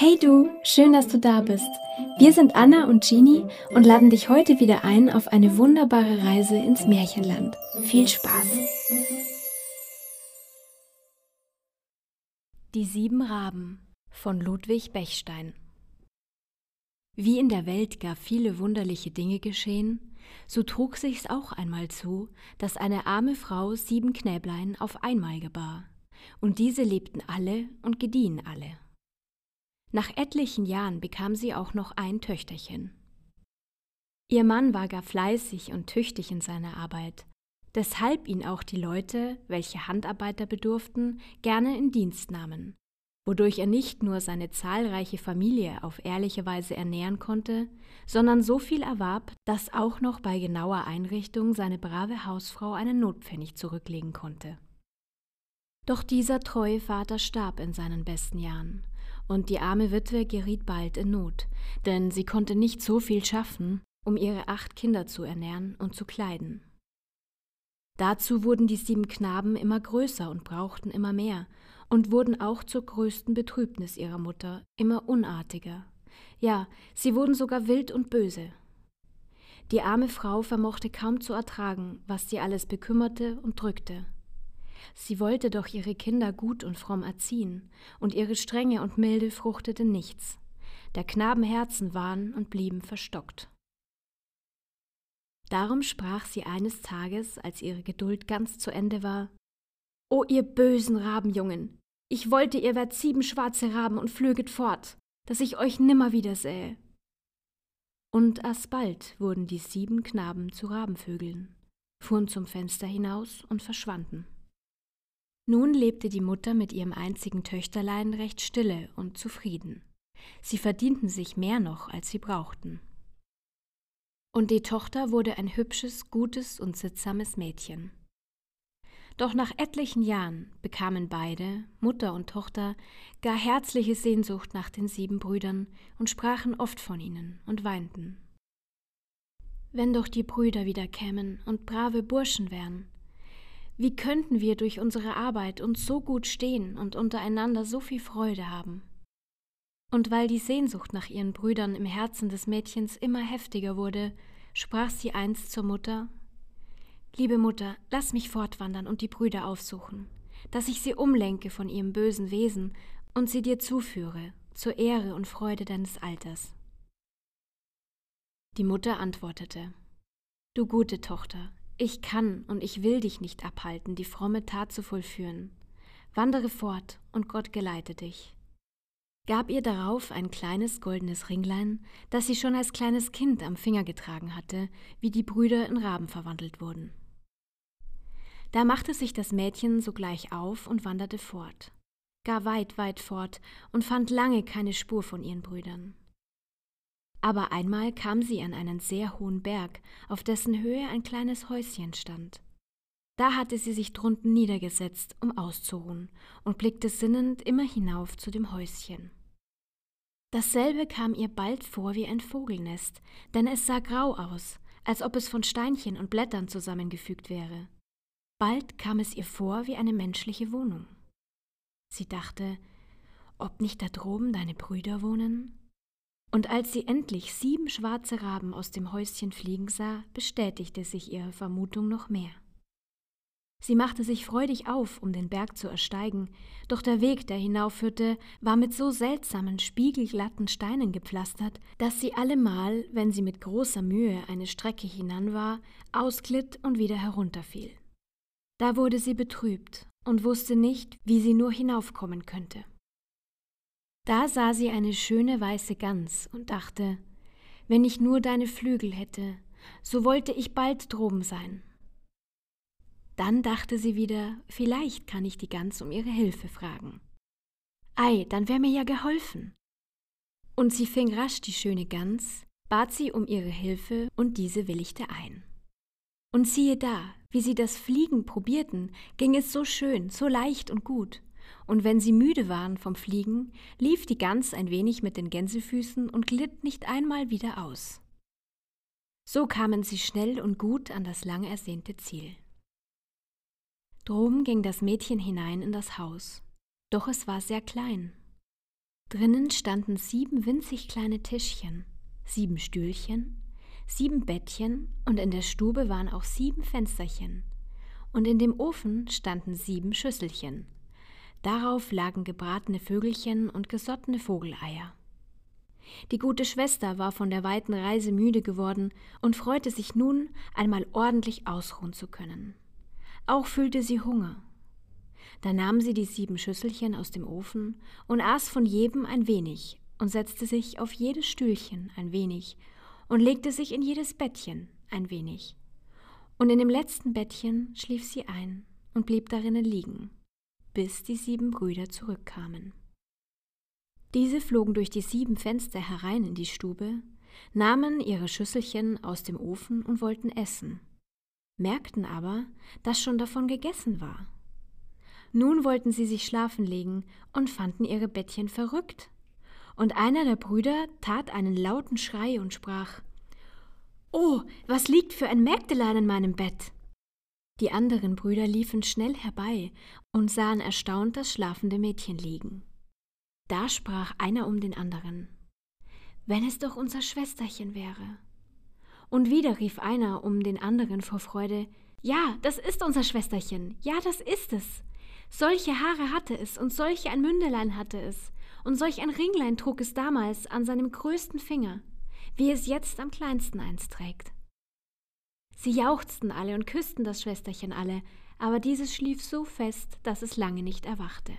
Hey du, schön, dass du da bist. Wir sind Anna und Jeannie und laden dich heute wieder ein auf eine wunderbare Reise ins Märchenland. Viel Spaß! Die sieben Raben von Ludwig Bechstein Wie in der Welt gar viele wunderliche Dinge geschehen, so trug sich's auch einmal zu, dass eine arme Frau sieben Knäblein auf einmal gebar, und diese lebten alle und gediehen alle. Nach etlichen Jahren bekam sie auch noch ein Töchterchen. Ihr Mann war gar fleißig und tüchtig in seiner Arbeit, deshalb ihn auch die Leute, welche Handarbeiter bedurften, gerne in Dienst nahmen, wodurch er nicht nur seine zahlreiche Familie auf ehrliche Weise ernähren konnte, sondern so viel erwarb, dass auch noch bei genauer Einrichtung seine brave Hausfrau einen Notpfennig zurücklegen konnte. Doch dieser treue Vater starb in seinen besten Jahren, und die arme Witwe geriet bald in Not, denn sie konnte nicht so viel schaffen, um ihre acht Kinder zu ernähren und zu kleiden. Dazu wurden die sieben Knaben immer größer und brauchten immer mehr und wurden auch zur größten Betrübnis ihrer Mutter immer unartiger. Ja, sie wurden sogar wild und böse. Die arme Frau vermochte kaum zu ertragen, was sie alles bekümmerte und drückte. Sie wollte doch ihre Kinder gut und fromm erziehen, und ihre Strenge und Milde fruchtete nichts. Der Knaben Herzen waren und blieben verstockt. Darum sprach sie eines Tages, als ihre Geduld ganz zu Ende war O ihr bösen Rabenjungen, ich wollte, ihr wärt sieben schwarze Raben und flöget fort, dass ich euch nimmer wiedersähe. Und alsbald wurden die sieben Knaben zu Rabenvögeln, fuhren zum Fenster hinaus und verschwanden. Nun lebte die Mutter mit ihrem einzigen Töchterlein recht stille und zufrieden. Sie verdienten sich mehr noch, als sie brauchten. Und die Tochter wurde ein hübsches, gutes und sittsames Mädchen. Doch nach etlichen Jahren bekamen beide, Mutter und Tochter, gar herzliche Sehnsucht nach den sieben Brüdern und sprachen oft von ihnen und weinten. Wenn doch die Brüder wieder kämen und brave Burschen wären, wie könnten wir durch unsere Arbeit uns so gut stehen und untereinander so viel Freude haben? Und weil die Sehnsucht nach ihren Brüdern im Herzen des Mädchens immer heftiger wurde, sprach sie einst zur Mutter Liebe Mutter, lass mich fortwandern und die Brüder aufsuchen, dass ich sie umlenke von ihrem bösen Wesen und sie dir zuführe, zur Ehre und Freude deines Alters. Die Mutter antwortete Du gute Tochter, ich kann und ich will dich nicht abhalten, die fromme Tat zu vollführen. Wandere fort, und Gott geleite dich. Gab ihr darauf ein kleines goldenes Ringlein, das sie schon als kleines Kind am Finger getragen hatte, wie die Brüder in Raben verwandelt wurden. Da machte sich das Mädchen sogleich auf und wanderte fort, gar weit, weit fort, und fand lange keine Spur von ihren Brüdern. Aber einmal kam sie an einen sehr hohen Berg, auf dessen Höhe ein kleines Häuschen stand. Da hatte sie sich drunten niedergesetzt, um auszuruhen, und blickte sinnend immer hinauf zu dem Häuschen. Dasselbe kam ihr bald vor wie ein Vogelnest, denn es sah grau aus, als ob es von Steinchen und Blättern zusammengefügt wäre. Bald kam es ihr vor wie eine menschliche Wohnung. Sie dachte, ob nicht da droben deine Brüder wohnen? Und als sie endlich sieben schwarze Raben aus dem Häuschen fliegen sah, bestätigte sich ihre Vermutung noch mehr. Sie machte sich freudig auf, um den Berg zu ersteigen, doch der Weg, der hinaufführte, war mit so seltsamen, spiegelglatten Steinen gepflastert, dass sie allemal, wenn sie mit großer Mühe eine Strecke hinan war, ausglitt und wieder herunterfiel. Da wurde sie betrübt und wusste nicht, wie sie nur hinaufkommen könnte. Da sah sie eine schöne weiße Gans und dachte, wenn ich nur deine Flügel hätte, so wollte ich bald droben sein. Dann dachte sie wieder, vielleicht kann ich die Gans um ihre Hilfe fragen. Ei, dann wär mir ja geholfen. Und sie fing rasch die schöne Gans, bat sie um ihre Hilfe und diese willigte ein. Und siehe da, wie sie das Fliegen probierten, ging es so schön, so leicht und gut und wenn sie müde waren vom Fliegen, lief die Gans ein wenig mit den Gänsefüßen und glitt nicht einmal wieder aus. So kamen sie schnell und gut an das lang ersehnte Ziel. Drum ging das Mädchen hinein in das Haus, doch es war sehr klein. Drinnen standen sieben winzig kleine Tischchen, sieben Stühlchen, sieben Bettchen und in der Stube waren auch sieben Fensterchen. Und in dem Ofen standen sieben Schüsselchen. Darauf lagen gebratene Vögelchen und gesottene Vogeleier. Die gute Schwester war von der weiten Reise müde geworden und freute sich nun, einmal ordentlich ausruhen zu können. Auch fühlte sie Hunger. Da nahm sie die sieben Schüsselchen aus dem Ofen und aß von jedem ein wenig und setzte sich auf jedes Stühlchen ein wenig und legte sich in jedes Bettchen ein wenig. Und in dem letzten Bettchen schlief sie ein und blieb darinnen liegen, bis die sieben Brüder zurückkamen. Diese flogen durch die sieben Fenster herein in die Stube, nahmen ihre Schüsselchen aus dem Ofen und wollten essen, merkten aber, dass schon davon gegessen war. Nun wollten sie sich schlafen legen und fanden ihre Bettchen verrückt. Und einer der Brüder tat einen lauten Schrei und sprach Oh, was liegt für ein Mägdelein in meinem Bett? Die anderen Brüder liefen schnell herbei und sahen erstaunt das schlafende Mädchen liegen. Da sprach einer um den anderen Wenn es doch unser Schwesterchen wäre. Und wieder rief einer um den anderen vor Freude Ja, das ist unser Schwesterchen, ja, das ist es. Solche Haare hatte es und solche ein Mündelein hatte es, und solch ein Ringlein trug es damals an seinem größten Finger, wie es jetzt am kleinsten eins trägt. Sie jauchzten alle und küssten das Schwesterchen alle, aber dieses schlief so fest, dass es lange nicht erwachte.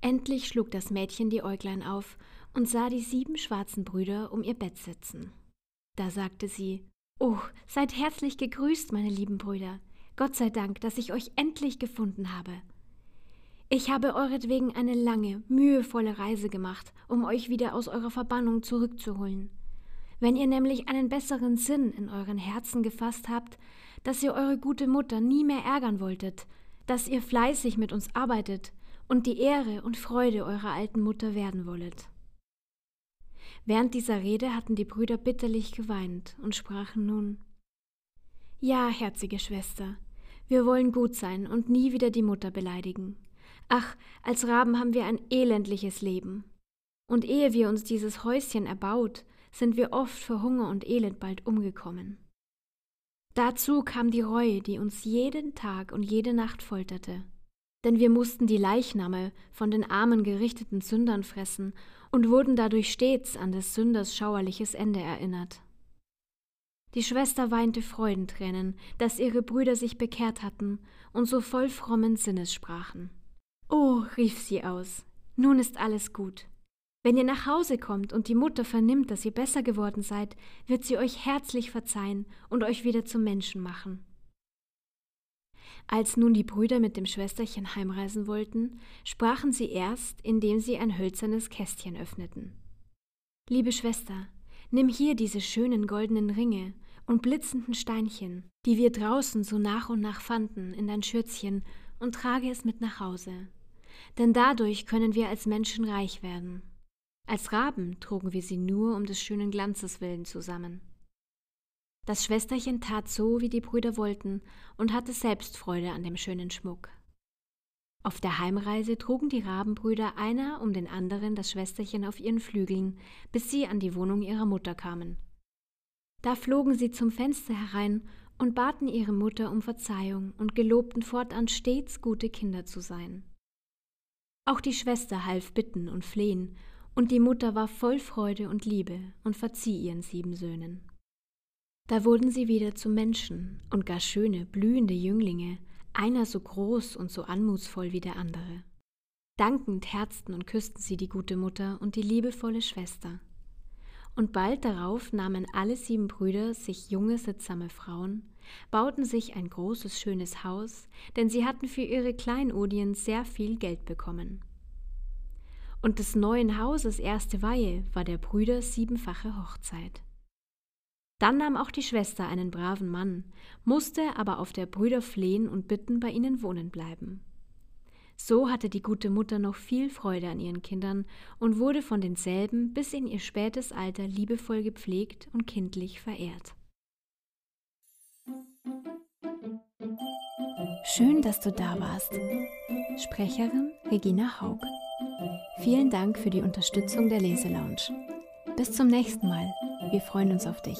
Endlich schlug das Mädchen die Äuglein auf und sah die sieben schwarzen Brüder um ihr Bett sitzen. Da sagte sie Oh, seid herzlich gegrüßt, meine lieben Brüder. Gott sei Dank, dass ich euch endlich gefunden habe. Ich habe euretwegen eine lange, mühevolle Reise gemacht, um euch wieder aus eurer Verbannung zurückzuholen. Wenn ihr nämlich einen besseren Sinn in euren Herzen gefasst habt, dass ihr eure gute Mutter nie mehr ärgern wolltet, dass ihr fleißig mit uns arbeitet und die Ehre und Freude eurer alten Mutter werden wollet. Während dieser Rede hatten die Brüder bitterlich geweint und sprachen nun Ja, herzige Schwester, wir wollen gut sein und nie wieder die Mutter beleidigen. Ach, als Raben haben wir ein elendliches Leben. Und ehe wir uns dieses Häuschen erbaut, sind wir oft vor Hunger und Elend bald umgekommen. Dazu kam die Reue, die uns jeden Tag und jede Nacht folterte denn wir mussten die Leichname von den armen gerichteten Sündern fressen und wurden dadurch stets an des Sünders schauerliches Ende erinnert. Die Schwester weinte Freudentränen, dass ihre Brüder sich bekehrt hatten und so voll frommen Sinnes sprachen. Oh, rief sie aus, nun ist alles gut. Wenn ihr nach Hause kommt und die Mutter vernimmt, dass ihr besser geworden seid, wird sie euch herzlich verzeihen und euch wieder zum Menschen machen. Als nun die Brüder mit dem Schwesterchen heimreisen wollten, sprachen sie erst, indem sie ein hölzernes Kästchen öffneten. Liebe Schwester, nimm hier diese schönen goldenen Ringe und blitzenden Steinchen, die wir draußen so nach und nach fanden, in dein Schürzchen und trage es mit nach Hause. Denn dadurch können wir als Menschen reich werden. Als Raben trugen wir sie nur um des schönen Glanzes willen zusammen. Das Schwesterchen tat so, wie die Brüder wollten, und hatte selbst Freude an dem schönen Schmuck. Auf der Heimreise trugen die Rabenbrüder einer um den anderen das Schwesterchen auf ihren Flügeln, bis sie an die Wohnung ihrer Mutter kamen. Da flogen sie zum Fenster herein und baten ihre Mutter um Verzeihung und gelobten fortan stets gute Kinder zu sein. Auch die Schwester half bitten und flehen, und die Mutter war voll Freude und Liebe und verzieh ihren sieben Söhnen. Da wurden sie wieder zu Menschen und gar schöne, blühende Jünglinge, einer so groß und so anmutsvoll wie der andere. Dankend herzten und küssten sie die gute Mutter und die liebevolle Schwester. Und bald darauf nahmen alle sieben Brüder sich junge, sittsame Frauen, bauten sich ein großes, schönes Haus, denn sie hatten für ihre Kleinodien sehr viel Geld bekommen. Und des neuen Hauses erste Weihe war der Brüder siebenfache Hochzeit. Dann nahm auch die Schwester einen braven Mann, musste aber auf der Brüder flehen und bitten, bei ihnen wohnen bleiben. So hatte die gute Mutter noch viel Freude an ihren Kindern und wurde von denselben bis in ihr spätes Alter liebevoll gepflegt und kindlich verehrt. Schön, dass du da warst. Sprecherin Regina Haug. Vielen Dank für die Unterstützung der Leselounge. Bis zum nächsten Mal. Wir freuen uns auf dich.